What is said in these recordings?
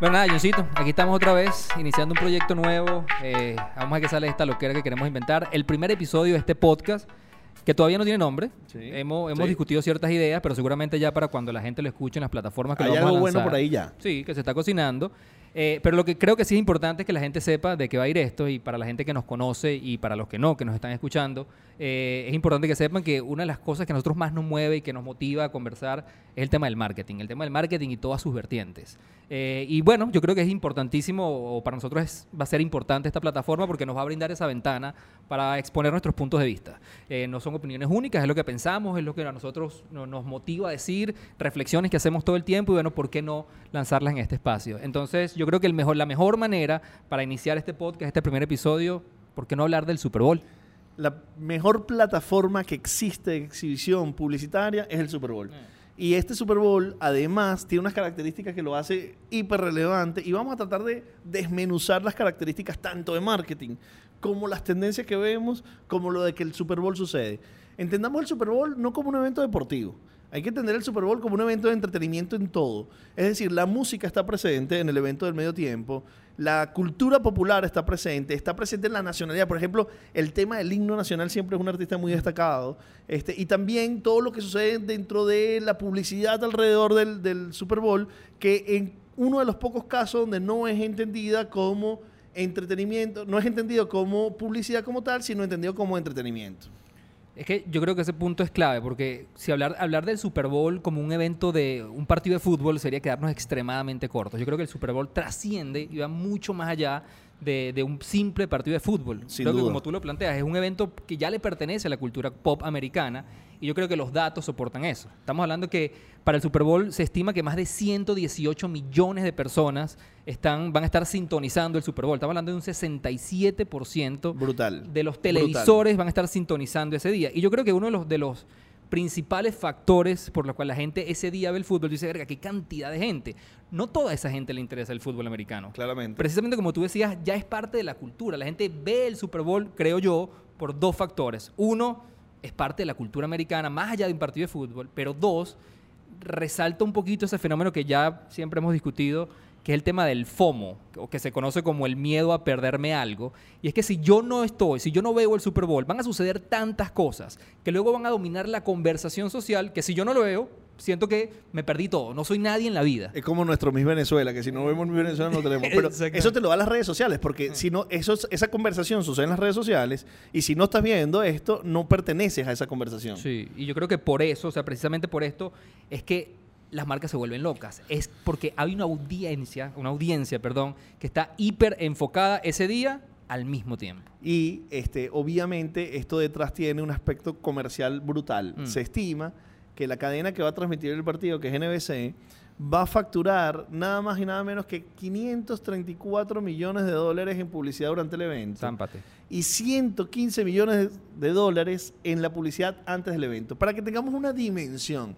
Bueno, nada, Johncito, aquí estamos otra vez iniciando un proyecto nuevo. Eh, vamos a ver qué sale esta loquera que queremos inventar. El primer episodio de este podcast, que todavía no tiene nombre. Sí. Hemos, hemos Sí. discutido ciertas ideas, pero seguramente ya para cuando la gente lo escuche en las plataformas que Hay lo vamos algo a bueno lanzar. por ahí ya. Sí, que se está cocinando. Eh, pero lo que creo que sí es importante es que la gente sepa de qué va a ir esto y para la gente que nos conoce y para los que no, que nos están escuchando, eh, es importante que sepan que una de las cosas que a nosotros más nos mueve y que nos motiva a conversar es el tema del marketing, el tema del marketing y todas sus vertientes. Eh, y bueno, yo creo que es importantísimo, o para nosotros es- va a ser importante esta plataforma porque nos va a brindar esa ventana para exponer nuestros puntos de vista. Eh, no son opiniones únicas, es lo que pensamos, es lo que a nosotros no- nos motiva a decir, reflexiones que hacemos todo el tiempo y bueno, ¿por qué no lanzarlas en este espacio? Entonces, yo creo que el mejor, la mejor manera para iniciar este podcast, este primer episodio, ¿por qué no hablar del Super Bowl? La mejor plataforma que existe de exhibición publicitaria es el Super Bowl. Y este Super Bowl, además, tiene unas características que lo hace hiper relevante. Y vamos a tratar de desmenuzar las características tanto de marketing como las tendencias que vemos, como lo de que el Super Bowl sucede. Entendamos el Super Bowl no como un evento deportivo. Hay que entender el Super Bowl como un evento de entretenimiento en todo. Es decir, la música está presente en el evento del medio tiempo, la cultura popular está presente, está presente en la nacionalidad. Por ejemplo, el tema del himno nacional siempre es un artista muy destacado. Este, y también todo lo que sucede dentro de la publicidad alrededor del, del Super Bowl, que en uno de los pocos casos donde no es entendida como entretenimiento, no es entendido como publicidad como tal, sino entendido como entretenimiento. Es que yo creo que ese punto es clave, porque si hablar, hablar del Super Bowl como un evento de un partido de fútbol sería quedarnos extremadamente cortos. Yo creo que el Super Bowl trasciende y va mucho más allá de, de un simple partido de fútbol. Sin creo que como tú lo planteas, es un evento que ya le pertenece a la cultura pop americana y yo creo que los datos soportan eso. Estamos hablando que para el Super Bowl se estima que más de 118 millones de personas están, van a estar sintonizando el Super Bowl. Estamos hablando de un 67% Brutal. de los Brutal. televisores van a estar sintonizando ese día. Y yo creo que uno de los, de los principales factores por los cuales la gente ese día ve el fútbol, dice, verga, qué cantidad de gente. No toda esa gente le interesa el fútbol americano. Claramente. Precisamente como tú decías, ya es parte de la cultura. La gente ve el Super Bowl, creo yo, por dos factores. Uno, es parte de la cultura americana, más allá de un partido de fútbol. Pero dos, resalta un poquito ese fenómeno que ya siempre hemos discutido, que es el tema del FOMO, o que se conoce como el miedo a perderme algo. Y es que si yo no estoy, si yo no veo el Super Bowl, van a suceder tantas cosas que luego van a dominar la conversación social que si yo no lo veo, siento que me perdí todo, no soy nadie en la vida. Es como nuestro Miss Venezuela, que si no vemos Miss Venezuela no tenemos. Pero eso te lo da las redes sociales, porque si no, eso, es- esa conversación sucede en las redes sociales, y si no estás viendo esto, no perteneces a esa conversación. Sí, y yo creo que por eso, o sea, precisamente por esto, es que las marcas se vuelven locas. Es porque hay una audiencia, una audiencia, perdón, que está hiper enfocada ese día al mismo tiempo. Y este, obviamente esto detrás tiene un aspecto comercial brutal. Mm. Se estima que la cadena que va a transmitir el partido, que es NBC, va a facturar nada más y nada menos que 534 millones de dólares en publicidad durante el evento. Zámpate. y 115 millones de dólares en la publicidad antes del evento. Para que tengamos una dimensión,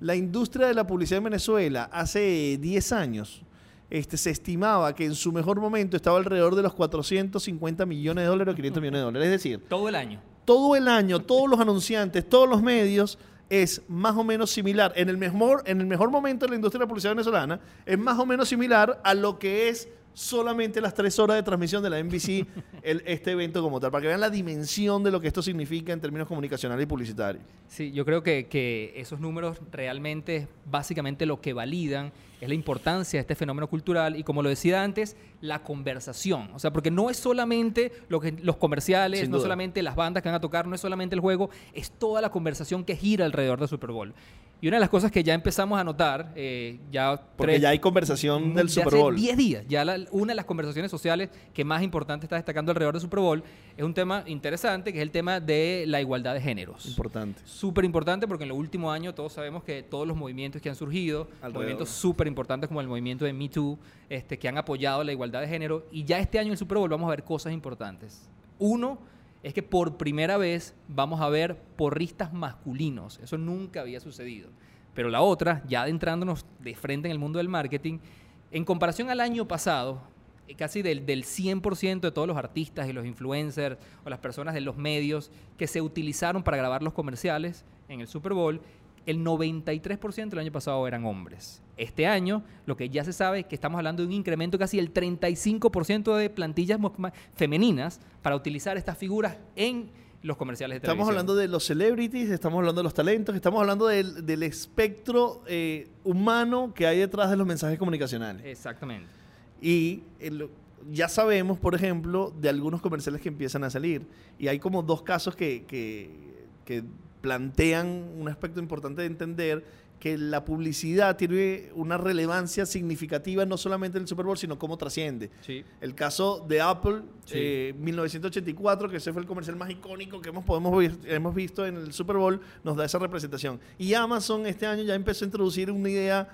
la industria de la publicidad en Venezuela hace 10 años este, se estimaba que en su mejor momento estaba alrededor de los 450 millones de dólares o 500 millones de dólares. Es decir, Todo el año. todo el año, todos los anunciantes, todos los medios es más o menos similar. En el mejor, en el mejor momento de la industria de la publicidad venezolana, es más o menos similar a lo que es solamente las tres horas de transmisión de la NBC, el- este evento como tal, para que vean la dimensión de lo que esto significa en términos comunicacionales y publicitarios. Sí, yo creo que, que esos números realmente, básicamente lo que validan es la importancia de este fenómeno cultural y como lo decía antes, la conversación. O sea, porque no es solamente lo que, los comerciales, Sin no duda. solamente las bandas que van a tocar, no es solamente el juego, es toda la conversación que gira alrededor del Super Bowl. Y una de las cosas que ya empezamos a notar, eh, ya Porque tres- ya hay conversación del de Super hace Bowl. 10 días. Ya la- una de las conversaciones sociales que más importante está destacando alrededor del Super Bowl es un tema interesante, que es el tema de la igualdad de géneros. Importante. Súper importante porque en los últimos años todos sabemos que todos los movimientos que han surgido, Alrededor. movimientos súper importantes como el movimiento de Me Too, este, que han apoyado la igualdad de género, y ya este año en el Super Bowl vamos a ver cosas importantes. Uno es que por primera vez vamos a ver porristas masculinos. Eso nunca había sucedido. Pero la otra, ya adentrándonos de frente en el mundo del marketing, en comparación al año pasado, eh, casi del, del 100% de todos los artistas y los influencers o las personas de los medios que se utilizaron para grabar los comerciales en el Super Bowl, el 93% el año pasado eran hombres. Este año, lo que ya se sabe es que estamos hablando de un incremento casi del 35% de plantillas femeninas para utilizar estas figuras en los comerciales de Estamos televisión. hablando de los celebrities, estamos hablando de los talentos, estamos hablando del, del espectro eh, humano que hay detrás de los mensajes comunicacionales. Exactamente. Y el- ya sabemos, por ejemplo, de algunos comerciales que empiezan a salir. Y hay como dos casos que, que- que plantean un aspecto importante de entender que la publicidad tiene una relevancia significativa no solamente en el Super Bowl, sino cómo trasciende. Sí. El caso de Apple, Sí. eh, 1984, que ese fue el comercial más icónico que hemos, podemos, hemos visto en el Super Bowl, nos da esa representación. Y Amazon este año ya empezó a introducir una idea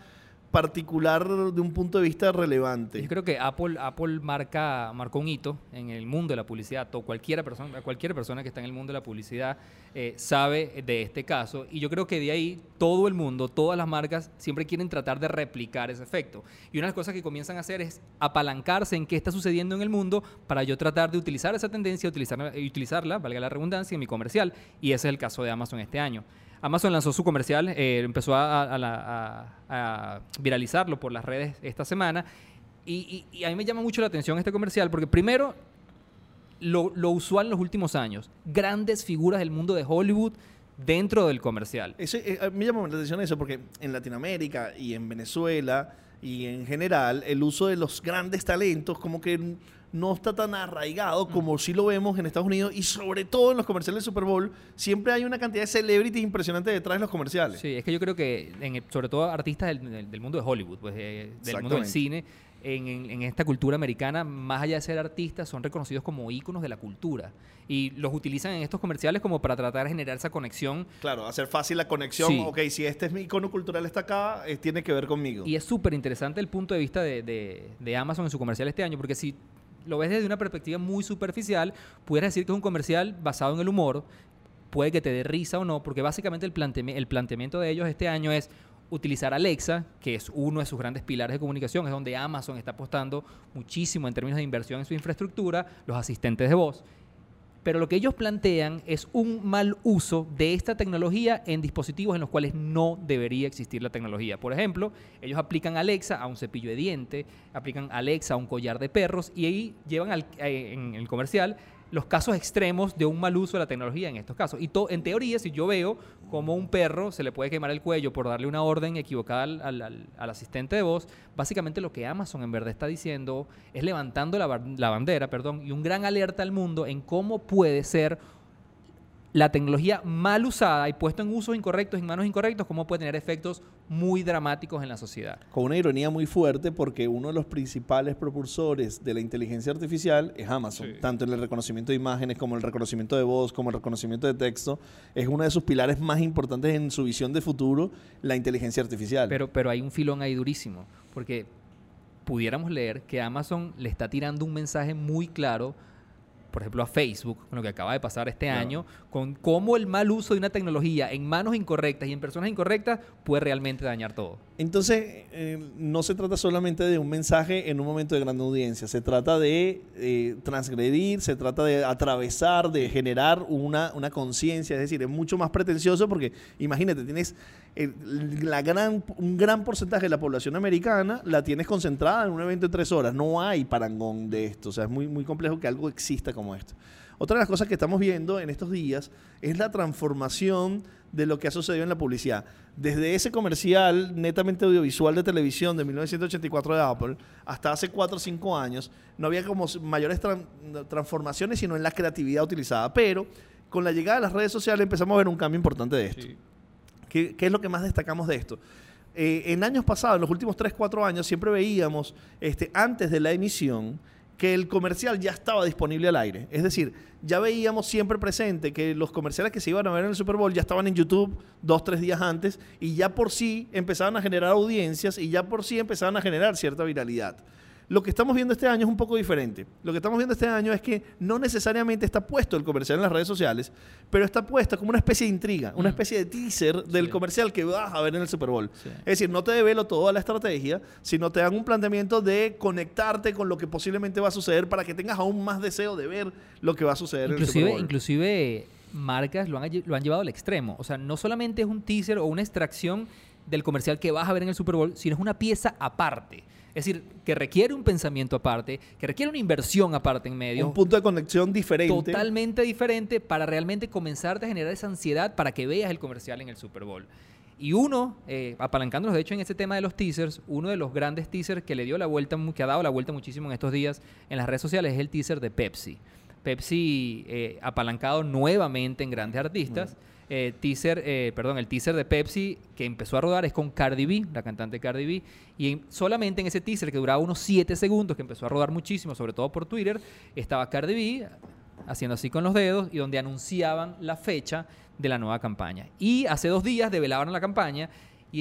particular de un punto de vista relevante. Yo creo que Apple, Apple marca, marcó un hito en el mundo de la publicidad. To- Cualquiera persona, cualquier persona que está en el mundo de la publicidad eh, sabe de este caso. Y yo creo que de ahí todo el mundo, todas las marcas, siempre quieren tratar de replicar ese efecto. Y una de las cosas que comienzan a hacer es apalancarse en qué está sucediendo en el mundo para yo tratar de utilizar esa tendencia, utilizarla, utilizarla valga la redundancia, en mi comercial. Y ese es el caso de Amazon este año. Amazon lanzó su comercial, eh, empezó a, a- viralizarlo por las redes esta semana. Y, a mí me llama mucho la atención este comercial porque primero, lo, usual en los últimos años, grandes figuras del mundo de Hollywood dentro del comercial. Ese, eh, me llama la atención eso porque en Latinoamérica y en Venezuela y en general el uso de los grandes talentos como que no está tan arraigado como sí lo vemos en Estados Unidos y sobre todo en los comerciales de Super Bowl siempre hay una cantidad de celebrities impresionantes detrás de los comerciales. Sí, es que yo creo que, en el- sobre todo artistas del, del- del mundo de Hollywood, pues, eh, del mundo del cine, en, en- en esta cultura americana, más allá de ser artistas, son reconocidos como íconos de la cultura. Y los utilizan en estos comerciales como para tratar de generar esa conexión Claro, hacer fácil la conexión. Sí. Ok, si este es mi icono cultural está acá, eh, tiene que ver conmigo. Y es súper interesante el punto de vista de, de- de Amazon en su comercial este año, porque si lo ves desde una perspectiva muy superficial, pudieras decir que es un comercial basado en el humor, puede que te dé risa o no, porque básicamente el, planteami- el planteamiento de ellos este año es utilizar Alexa, que es uno de sus grandes pilares de comunicación, es donde Amazon está apostando muchísimo en términos de inversión en su infraestructura, los asistentes de voz. Pero lo que ellos plantean es un mal uso de esta tecnología en dispositivos en los cuales no debería existir la tecnología. Por ejemplo, ellos aplican Alexa a un cepillo de diente, aplican Alexa a un collar de perros y ahí llevan al- eh, en el comercial los casos extremos de un mal uso de la tecnología en estos casos. Y to- en teoría, si yo veo como un perro se le puede quemar el cuello por darle una orden equivocada al, al- al- asistente de voz, básicamente lo que Amazon en verdad está diciendo es levantando la, la bandera, perdón, y un gran alerta al mundo en cómo puede ser la tecnología mal usada y puesta en usos incorrectos, en manos incorrectos, cómo puede tener efectos muy dramáticos en la sociedad. Con una ironía muy fuerte porque uno de los principales propulsores de la inteligencia artificial es Amazon, Sí. tanto en el reconocimiento de imágenes como el reconocimiento de voz, como el reconocimiento de texto. Es uno de sus pilares más importantes en su visión de futuro, la inteligencia artificial. Pero, pero hay un filón ahí durísimo, porque pudiéramos leer que Amazon le está tirando un mensaje muy claro, por ejemplo, a Facebook, con lo que acaba de pasar este Claro. año, con cómo el mal uso de una tecnología en manos incorrectas y en personas incorrectas puede realmente dañar todo. Entonces, eh, no se trata solamente de un mensaje en un momento de gran audiencia, se trata de eh, transgredir, se trata de atravesar, de generar una, una conciencia, es decir, es mucho más pretencioso porque imagínate, tienes el- la gran, un gran porcentaje de la población americana, la tienes concentrada en un evento de tres horas, no hay parangón de esto, o sea, es muy, muy complejo que algo exista como esto. Otra de las cosas que estamos viendo en estos días es la transformación de lo que ha sucedido en la publicidad. Desde ese comercial netamente audiovisual de televisión de 1984 de Apple hasta hace 4 o 5 años, no había como mayores tran- transformaciones, sino en la creatividad utilizada. Pero con la llegada de las redes sociales empezamos a ver un cambio importante de esto. ¿Qué, qué es lo que más destacamos de esto? Eh, en años pasados, en los últimos 3, 4 años, siempre veíamos, este, antes de la emisión, que el comercial ya estaba disponible al aire. Es decir, ya veíamos siempre presente que los comerciales que se iban a ver en el Super Bowl ya estaban en YouTube dos, tres días antes y ya por sí empezaban a generar audiencias y ya por sí empezaban a generar cierta viralidad. Lo que estamos viendo este año es un poco diferente. Lo que estamos viendo este año es que no necesariamente está puesto el comercial en las redes sociales, pero está puesta como una especie de intriga, una Mm. especie de teaser del Sí. comercial que vas a ver en el Super Bowl. Sí. Es decir, no te develo toda la estrategia, sino te dan un planteamiento de conectarte con lo que posiblemente va a suceder para que tengas aún más deseo de ver lo que va a suceder en el Super Inclusive, Bowl. inclusive marcas lo han, lle- lo han llevado al extremo. O sea, no solamente es un teaser o una extracción del comercial que vas a ver en el Super Bowl, sino es una pieza aparte. Es decir, que requiere un pensamiento aparte, que requiere una inversión aparte en medio. Un punto de conexión diferente. totalmente diferente para realmente comenzarte a generar esa ansiedad para que veas el comercial en el Super Bowl. Y uno, eh, apalancándonos de hecho en ese tema de los teasers, uno de los grandes teasers que le dio la vuelta, que ha dado la vuelta muchísimo en estos días en las redes sociales es el teaser de Pepsi. Pepsi eh, apalancado nuevamente en grandes artistas. Eh, teaser, eh, perdón, el teaser de Pepsi que empezó a rodar es con Cardi B, la cantante Cardi B, y en- solamente en ese teaser que duraba unos 7 segundos, que empezó a rodar muchísimo, sobre todo por Twitter, estaba Cardi B haciendo así con los dedos y donde anunciaban la fecha de la nueva campaña. Y hace dos días develaban la campaña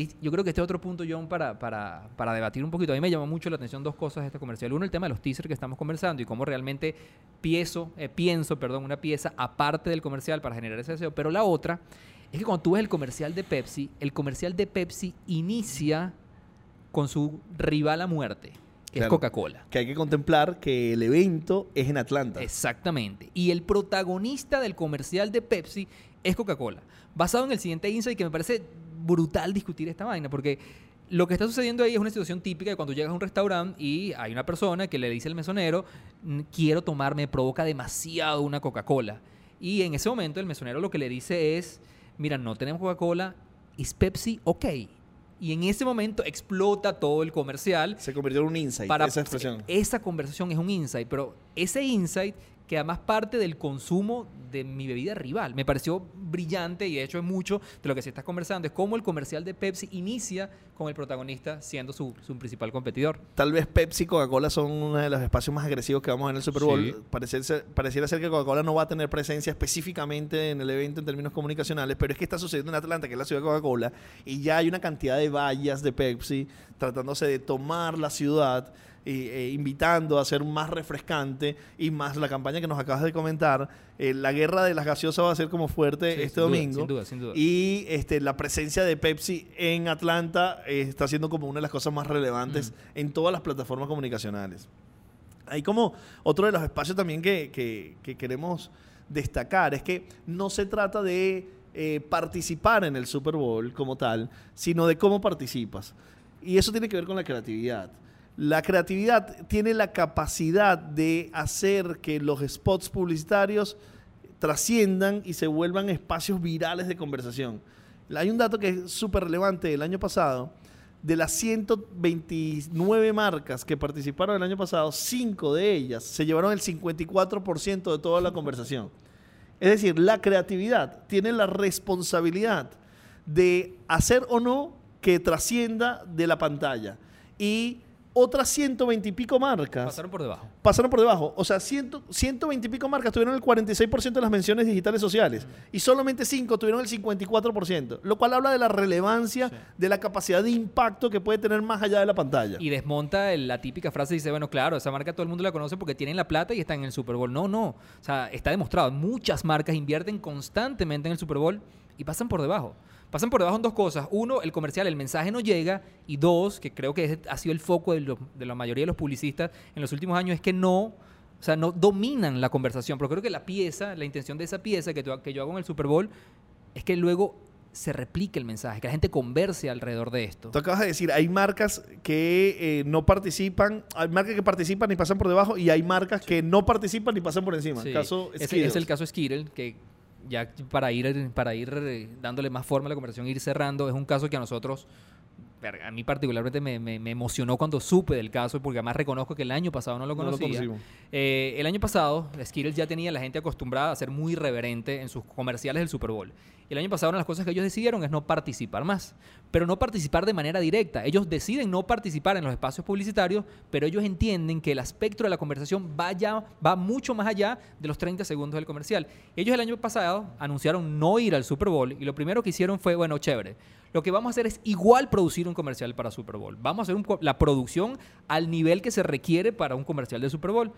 y yo creo que este es otro punto, John, para, para, para debatir un poquito. A mí me llamó mucho la atención dos cosas de este comercial. Uno, el tema de los teasers que estamos conversando y cómo realmente pienso, eh, pienso perdón, una pieza aparte del comercial para generar ese deseo. Pero la otra es que cuando tú ves el comercial de Pepsi, el comercial de Pepsi inicia con su rival a muerte, que Claro. es Coca-Cola. Que hay que contemplar que el evento es en Atlanta. Exactamente. Y el protagonista del comercial de Pepsi es Coca-Cola. Basado en el siguiente insight que me parece brutal discutir esta vaina, porque lo que está sucediendo ahí es una situación típica de cuando llegas a un restaurante y hay una persona que le dice al mesonero, "Mm, quiero tomarme, provoca demasiado una Coca-Cola. Y en ese momento el mesonero lo que le dice es, mira, no tenemos Coca-Cola, ¿es Pepsi ok? Y en ese momento explota todo el comercial Se convirtió en un insight, para esa expresión. Esa conversación es un insight, pero ese insight que además parte del consumo de mi bebida rival. Me pareció brillante y de hecho es mucho de lo que se está conversando. Es cómo el comercial de Pepsi inicia con el protagonista siendo su, su principal competidor. Tal vez Pepsi y Coca-Cola son uno de los espacios más agresivos que vamos a ver en el Super Bowl. Sí. Pareciera pareciera ser que Coca-Cola no va a tener presencia específicamente en el evento en términos comunicacionales, pero es que está sucediendo en Atlanta, que es la ciudad de Coca-Cola, y ya hay una cantidad de vallas de Pepsi tratándose de tomar la ciudad. Eh, invitando a ser más refrescante y más la campaña que nos acabas de comentar, eh, la guerra de las gaseosas va a ser como fuerte Sí, este sin duda, domingo. sin duda, sin duda. Y este, la presencia de Pepsi en Atlanta eh, está siendo como una de las cosas más relevantes Mm. en todas las plataformas comunicacionales. Hay como otro de los espacios también que, que- que queremos destacar, es que no se trata de eh, participar en el Super Bowl como tal, sino de cómo participas. Y eso tiene que ver con la creatividad. La creatividad tiene la capacidad de hacer que los spots publicitarios trasciendan y se vuelvan espacios virales de conversación. Hay un dato que es súper relevante del año pasado. De las 129 marcas que participaron el año pasado, 5 de ellas se llevaron el 54% de toda la conversación. Es decir, la creatividad tiene la responsabilidad de hacer o no que trascienda de la pantalla. Y otras 120 y pico marcas Pasaron por debajo. pasaron por debajo. O sea, 100, 120 y pico marcas tuvieron el 46% de las menciones digitales sociales y solamente 5 tuvieron el 54%, lo cual habla de la relevancia, Sí. de la capacidad de impacto que puede tener más allá de la pantalla. Y desmonta el- la típica frase y dice, bueno, claro, esa marca todo el mundo la conoce porque tienen la plata y están en el Super Bowl. No, no. O sea, está demostrado. Muchas marcas invierten constantemente en el Super Bowl y pasan por debajo. Pasan por debajo en dos cosas. Uno, el comercial, el mensaje no llega. Y dos, que creo que ha sido el foco de, lo- de la mayoría de los publicistas en los últimos años, es que no, o sea, no dominan la conversación. Pero creo que la pieza, la intención de esa pieza que, que yo hago en el Super Bowl, es que luego se replique el mensaje, que la gente converse alrededor de esto. Tú acabas de decir, hay marcas que eh, no participan, hay marcas que participan y pasan por debajo y hay marcas que no participan y pasan por encima. Sí. El caso es el caso Skittle, que ya para ir, para ir eh, dándole más forma a la conversación, ir cerrando, es un caso que a nosotros, a mí particularmente me, me- me emocionó cuando supe del caso, porque además reconozco que el año pasado no lo No lo conocía. Eh, el año pasado, Skittles ya tenía a la gente acostumbrada a ser muy reverente en sus comerciales del Super Bowl. El año pasado las cosas que ellos decidieron es no participar más. Pero no participar de manera directa. Ellos deciden no participar en los espacios publicitarios, pero ellos entienden que el aspecto de la conversación va mucho más allá de los 30 segundos del comercial. Ellos el año pasado anunciaron no ir al Super Bowl y lo primero que hicieron fue, bueno, chévere. Lo que vamos a hacer es igual producir un comercial para Super Bowl. Vamos a hacer la producción al nivel que se requiere para un comercial de Super Bowl.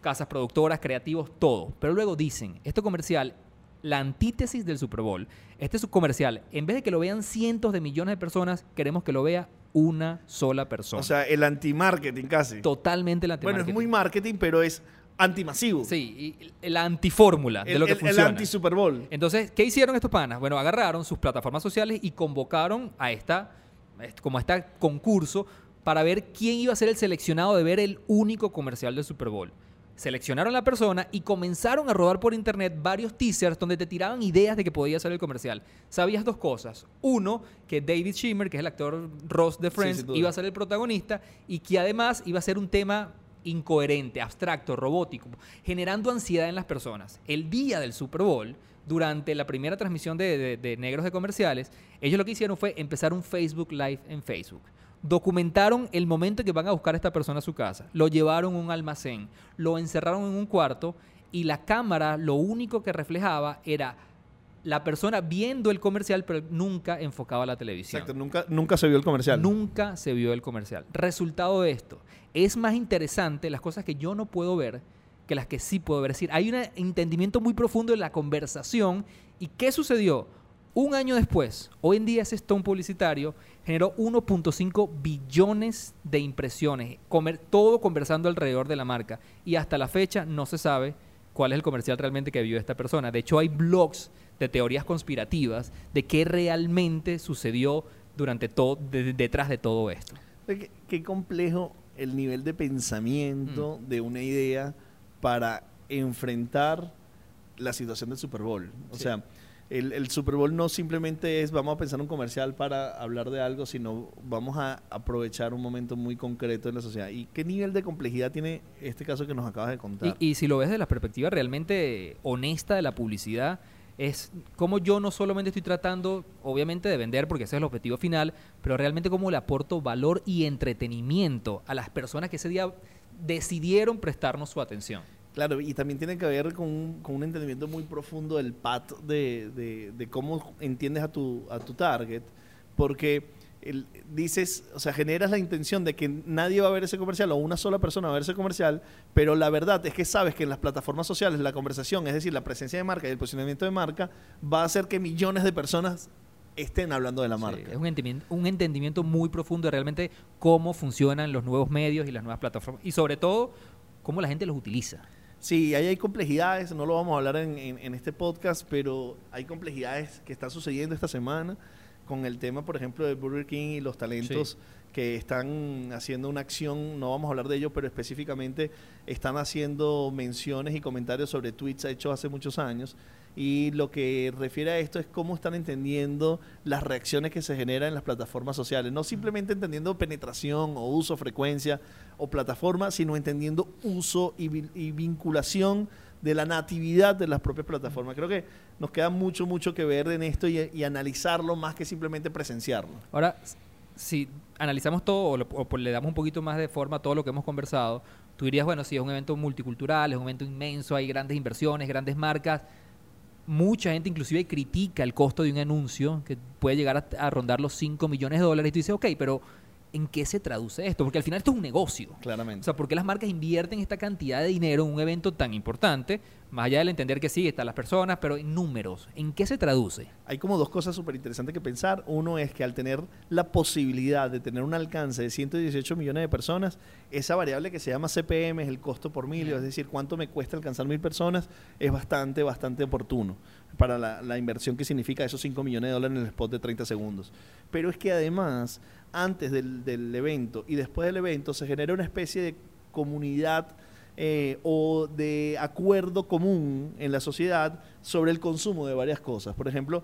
Casas productoras, creativos, todo. Pero luego dicen, este comercial, la antítesis del Super Bowl, este es un comercial, en vez de que lo vean cientos de millones de personas, queremos que lo vea una sola persona. O sea, el anti-marketing casi. Totalmente la Bueno, es muy marketing, pero es antimasivo. Sí, y la antifórmula de el, lo que el- el funciona. anti-Super Bowl. Entonces, ¿qué hicieron estos panas? Bueno, agarraron sus plataformas sociales y convocaron a esta, est- como a este concurso para ver quién iba a ser el seleccionado de ver el único comercial del Super Bowl. Seleccionaron a la persona y comenzaron a rodar por internet varios teasers donde te tiraban ideas de que podía ser el comercial. Sabías dos cosas. Uno, que David Schimmer, que es el actor Ross de Friends, iba a ser el protagonista y que además iba a ser un tema incoherente, abstracto, robótico, generando ansiedad en las personas. El día del Super Bowl, durante la primera transmisión de, de- de Negros de Comerciales, ellos lo que hicieron fue empezar un Facebook Live en Facebook. Documentaron el momento en que van a buscar a esta persona a su casa. Lo llevaron a un almacén, lo encerraron en un cuarto y la cámara lo único que reflejaba era la persona viendo el comercial, pero nunca enfocaba la televisión. Exacto, nunca, nunca se vio el comercial. Nunca se vio el comercial. Resultado de esto, es más interesante las cosas que yo no puedo ver que las que sí puedo ver. Es decir, hay un entendimiento muy profundo de la conversación. ¿Y qué sucedió? Un año después, hoy en día ese Stone publicitario generó 1.5 billones de impresiones, comer- todo conversando alrededor de la marca. Y hasta la fecha no se sabe cuál es el comercial realmente que vio esta persona. De hecho, hay blogs de teorías conspirativas de qué realmente sucedió durante todo, de- detrás de todo esto. Qué, qué complejo el nivel de pensamiento de una idea para enfrentar la situación del Super Bowl. O Sí. sea, el, el Super Bowl no simplemente es vamos a pensar un comercial para hablar de algo, sino vamos a aprovechar un momento muy concreto en la sociedad. ¿Y qué nivel de complejidad tiene este caso que nos acabas de contar? Y, y si lo ves desde la perspectiva realmente honesta de la publicidad, es como yo no solamente estoy tratando, obviamente, de vender, porque ese es el objetivo final, pero realmente cómo le aporto valor y entretenimiento a las personas que ese día decidieron prestarnos su atención. Claro, y también tiene que ver con un, con un entendimiento muy profundo del pat de, de- de cómo entiendes a tu, a tu target, porque el- dices, o sea, generas la intención de que nadie va a ver ese comercial o una sola persona va a ver ese comercial, pero la verdad es que sabes que en las plataformas sociales la conversación, es decir, la presencia de marca y el posicionamiento de marca, va a hacer que millones de personas estén hablando de la Sí, marca. es un entendimiento, un entendimiento muy profundo de realmente cómo funcionan los nuevos medios y las nuevas plataformas. Y sobre todo, cómo la gente los utiliza. Sí, ahí hay complejidades, no lo vamos a hablar en, en- en este podcast, pero hay complejidades que están sucediendo esta semana con el tema, por ejemplo, de Burger King y los talentos que están haciendo una acción, no vamos a hablar de ello, pero específicamente están haciendo menciones y comentarios sobre tweets hechos hace muchos años. Y lo que refiere a esto es cómo están entendiendo las reacciones que se generan en las plataformas sociales. No simplemente entendiendo penetración o uso, frecuencia o plataforma, sino entendiendo uso y, vi- y vinculación de la natividad de las propias plataformas. Creo que nos queda mucho, mucho que ver en esto y, analizarlo más que simplemente presenciarlo. Ahora, si analizamos todo o, o le damos un poquito más de forma a todo lo que hemos conversado, tú dirías, bueno, sí, es un evento multicultural, es un evento inmenso, hay grandes inversiones, grandes marcas. Mucha gente inclusive critica el costo de un anuncio que puede llegar a, a rondar los 5 millones de dólares. Y tú dices, ok, pero ¿en qué se traduce esto? Porque al final esto es un negocio. Claramente. O sea, ¿por qué las marcas invierten esta cantidad de dinero en un evento tan importante? Más allá del entender que sí, están las personas, pero en números. ¿En qué se traduce? Hay como dos cosas súper interesantes que pensar. Uno es que al tener la posibilidad de tener un alcance de 118 millones de personas, esa variable que se llama CPM, es el costo por milio, es decir, cuánto me cuesta alcanzar mil personas, es bastante, bastante oportuno para la, la inversión que significa esos 5 millones de dólares en el spot de 30 segundos. Pero es que además, antes del, del evento y después del evento, se genera una especie de comunidad eh, o de acuerdo común en la sociedad sobre el consumo de varias cosas. Por ejemplo,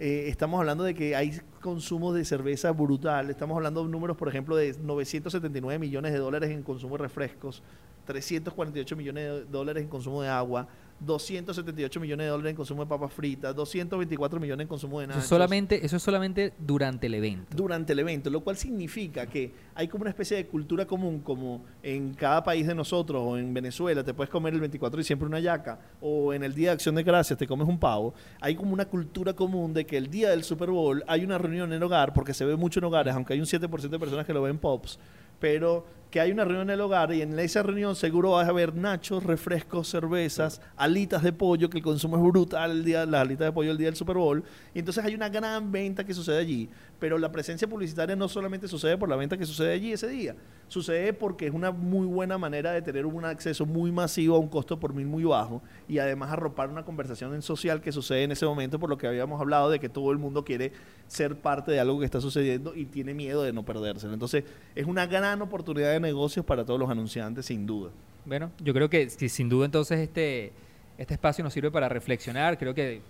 eh, estamos hablando de que hay consumo de cerveza brutal. Estamos hablando de números, por ejemplo, de 979 millones de dólares en consumo de refrescos, 348 millones de dólares en consumo de agua, 278 millones de dólares en consumo de papas fritas, 224 millones en consumo de Eso nachos es, solamente, eso es solamente durante el evento. durante el evento, lo cual significa que hay como una especie de cultura común, como en cada país de nosotros, o en Venezuela, te puedes comer el 24 de diciembre una yaca, o en el Día de Acción de Gracias te comes un pavo, hay como una cultura común de que el día del Super Bowl hay una reunión en el hogar, porque se ve mucho en hogares, aunque hay un 7% de personas que lo ven pops, pero que hay una reunión en el hogar y en esa reunión seguro vas a ver nachos, refrescos, cervezas, alitas de pollo, que el consumo es brutal el día, las alitas de pollo el día del Super Bowl. Y entonces hay una gran venta que sucede allí. Pero la presencia publicitaria no solamente sucede por la venta que sucede allí ese día, sucede porque es una muy buena manera de tener un acceso muy masivo a un costo por mil muy bajo y además arropar una conversación en social que sucede en ese momento por lo que habíamos hablado de que todo el mundo quiere ser parte de algo que está sucediendo y tiene miedo de no perdérselo. Entonces es una gran oportunidad de negocios para todos los anunciantes, sin duda. Bueno, yo creo que, sin duda entonces este, este espacio nos sirve para reflexionar, creo que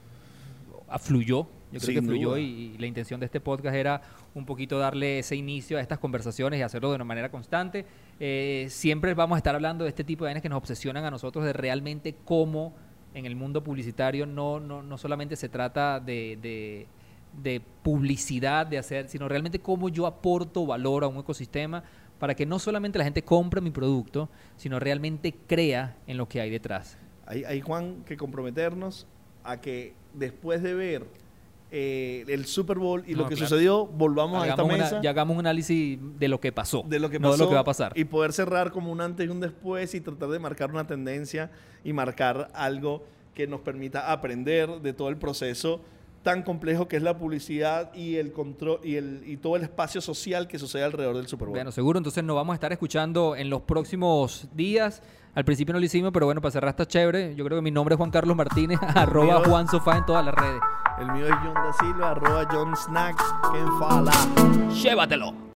afluyó, yo creo que fluyó y, la intención de este podcast era un poquito darle ese inicio a estas conversaciones y hacerlo de una manera constante. Eh, siempre vamos a estar hablando de este tipo de años que nos obsesionan a nosotros de realmente cómo en el mundo publicitario no, no, no solamente se trata de, de publicidad, de hacer, sino realmente cómo yo aporto valor a un ecosistema para que no solamente la gente compre mi producto, sino realmente crea en lo que hay detrás. Hay, Juan, que comprometernos a que después de ver eh, el Super Bowl y lo que sucedió, volvamos a esta mesa. y hagamos un análisis de lo que pasó, de lo que no de lo que va a pasar. Y poder cerrar como un antes y un después y tratar de marcar una tendencia y marcar algo que nos permita aprender de todo el proceso tan complejo que es la publicidad y el control y, el, y todo el espacio social que sucede alrededor del Super Bowl. Bueno, seguro, entonces nos vamos a estar escuchando en los próximos días. Al principio no lo hicimos, pero bueno, para cerrar está chévere. Yo creo que mi nombre es Juan Carlos Martínez, arroba Juan Sofá en todas las redes. El mío es John da Silva, arroba John Snacks, que fala. Llévatelo.